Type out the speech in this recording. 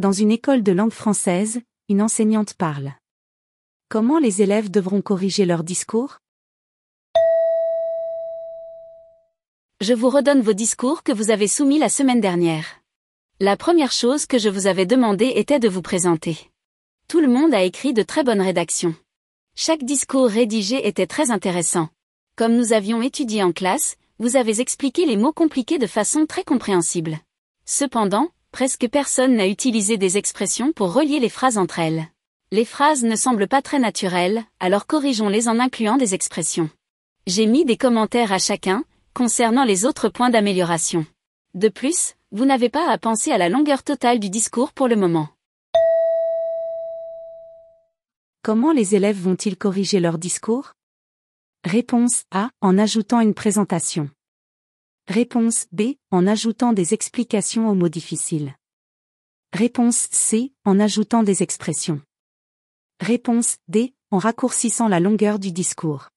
Dans une école de langue française, une enseignante parle. Comment les élèves devront corriger leur discours? Je vous redonne vos discours que vous avez soumis la semaine dernière. La première chose que je vous avais demandé était de vous présenter. Tout le monde a écrit de très bonnes rédactions. Chaque discours rédigé était très intéressant. Comme nous avions étudié en classe, vous avez expliqué les mots compliqués de façon très compréhensible. Cependant, presque personne n'a utilisé des expressions pour relier les phrases entre elles. Les phrases ne semblent pas très naturelles, alors corrigeons-les en incluant des expressions. J'ai mis des commentaires à chacun, concernant les autres points d'amélioration. De plus, vous n'avez pas à penser à la longueur totale du discours pour le moment. Comment les élèves vont-ils corriger leur discours? Réponse A. En ajoutant une présentation. Réponse B. En ajoutant des explications aux mots difficiles. Réponse C. En ajoutant des expressions. Réponse D. En raccourcissant la longueur du discours.